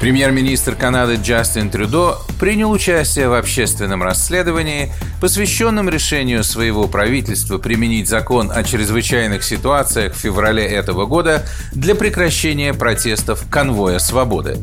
Премьер-министр Канады Джастин Трюдо принял участие в общественном расследовании, посвященном решению своего правительства применить закон о чрезвычайных ситуациях в феврале этого года для прекращения протестов конвоя свободы.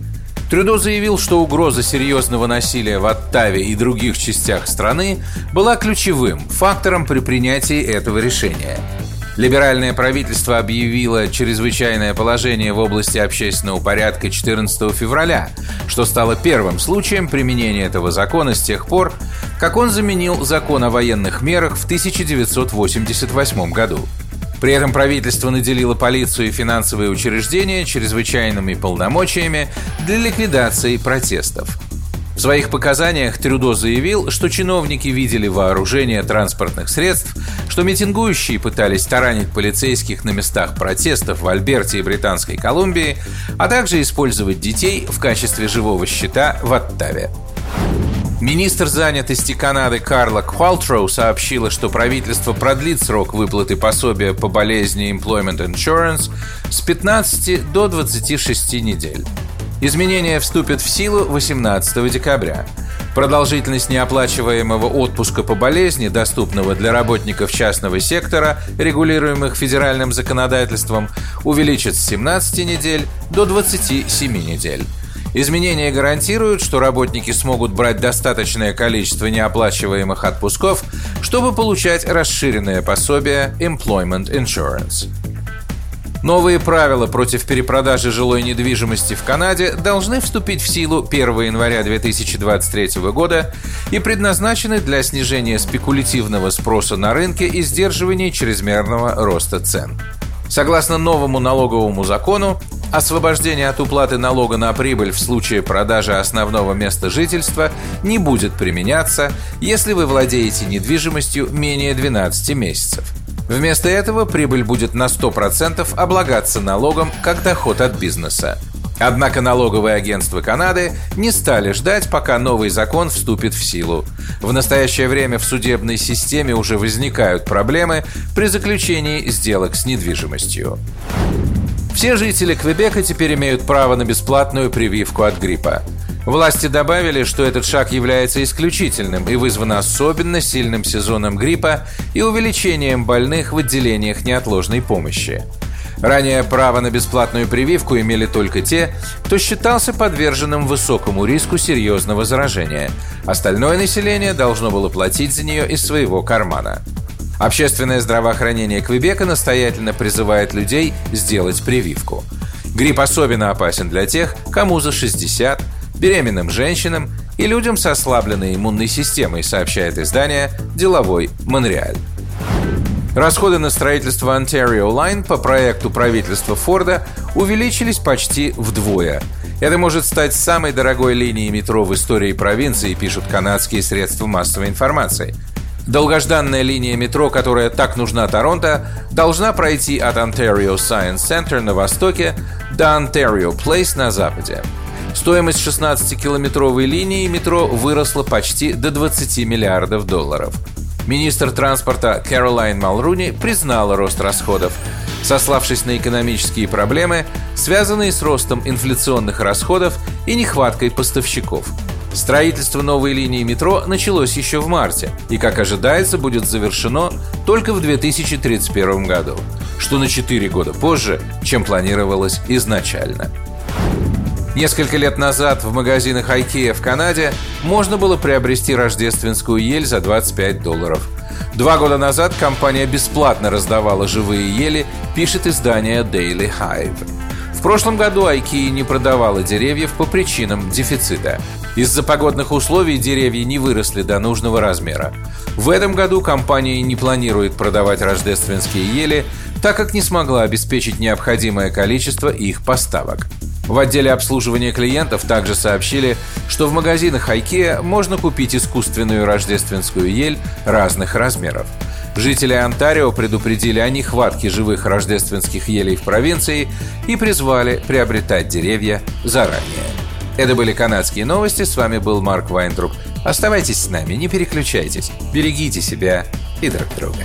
Трюдо заявил, что угроза серьезного насилия в Оттаве и других частях страны была ключевым фактором при принятии этого решения – Либеральное правительство объявило чрезвычайное положение в области общественного порядка 14 февраля, что стало первым случаем применения этого закона с тех пор, как он заменил закон о военных мерах в 1988 году. При этом правительство наделило полицию и финансовые учреждения чрезвычайными полномочиями для ликвидации протестов. Своих показаниях Трюдо заявил, что чиновники видели вооружение транспортных средств, что митингующие пытались таранить полицейских на местах протестов в Альберте и Британской Колумбии, а также использовать детей в качестве живого щита в Оттаве. Министр занятости Канады Карла Квалтроу сообщила, что правительство продлит срок выплаты пособия по болезни Employment Insurance с 15 до 26 недель. Изменения вступят в силу 18 декабря. Продолжительность неоплачиваемого отпуска по болезни, доступного для работников частного сектора, регулируемых федеральным законодательством, увеличится с 17 недель до 27 недель. Изменения гарантируют, что работники смогут брать достаточное количество неоплачиваемых отпусков, чтобы получать расширенное пособие Employment Insurance. Новые правила против перепродажи жилой недвижимости в Канаде должны вступить в силу 1 января 2023 года и предназначены для снижения спекулятивного спроса на рынке и сдерживания чрезмерного роста цен. Согласно новому налоговому закону, освобождение от уплаты налога на прибыль в случае продажи основного места жительства не будет применяться, если вы владеете недвижимостью менее 12 месяцев – Вместо этого прибыль будет на 100% облагаться налогом как доход от бизнеса. Однако налоговые агентства Канады не стали ждать, пока новый закон вступит в силу. В настоящее время в судебной системе уже возникают проблемы при заключении сделок с недвижимостью. Все жители Квебека теперь имеют право на бесплатную прививку от гриппа. Власти добавили, что этот шаг является исключительным и вызван особенно сильным сезоном гриппа и увеличением больных в отделениях неотложной помощи. Ранее право на бесплатную прививку имели только те, кто считался подверженным высокому риску серьезного заражения. Остальное население должно было платить за нее из своего кармана. Общественное здравоохранение Квебека настоятельно призывает людей сделать прививку. Грипп особенно опасен для тех, кому за 60, беременным женщинам и людям с ослабленной иммунной системой, сообщает издание «Деловой Монреаль». Расходы на строительство Ontario Line по проекту правительства Форда увеличились почти вдвое. Это может стать самой дорогой линией метро в истории провинции, пишут канадские средства массовой информации. Долгожданная линия метро, которая так нужна Торонто, должна пройти от Ontario Science Center на востоке до Ontario Place на западе. Стоимость 16-километровой линии метро выросла почти до 20 миллиардов долларов. Министр транспорта Кэролайн Малруни признала рост расходов, сославшись на экономические проблемы, связанные с ростом инфляционных расходов и нехваткой поставщиков. Строительство новой линии метро началось еще в марте и, как ожидается, будет завершено только в 2031 году, что на 4 года позже, чем планировалось изначально. Несколько лет назад в магазинах IKEA в Канаде можно было приобрести рождественскую ель за 25 долларов. Два года назад компания бесплатно раздавала живые ели, пишет издание Daily Hive. В прошлом году IKEA не продавала деревьев по причинам дефицита. Из-за погодных условий деревья не выросли до нужного размера. В этом году компания не планирует продавать рождественские ели, так как не смогла обеспечить необходимое количество их поставок. В отделе обслуживания клиентов также сообщили, что в магазинах IKEA можно купить искусственную рождественскую ель разных размеров. Жители Онтарио предупредили о нехватке живых рождественских елей в провинции и призвали приобретать деревья заранее. Это были канадские новости, с вами был Марк Вайнтруп. Оставайтесь с нами, не переключайтесь, берегите себя и друг друга.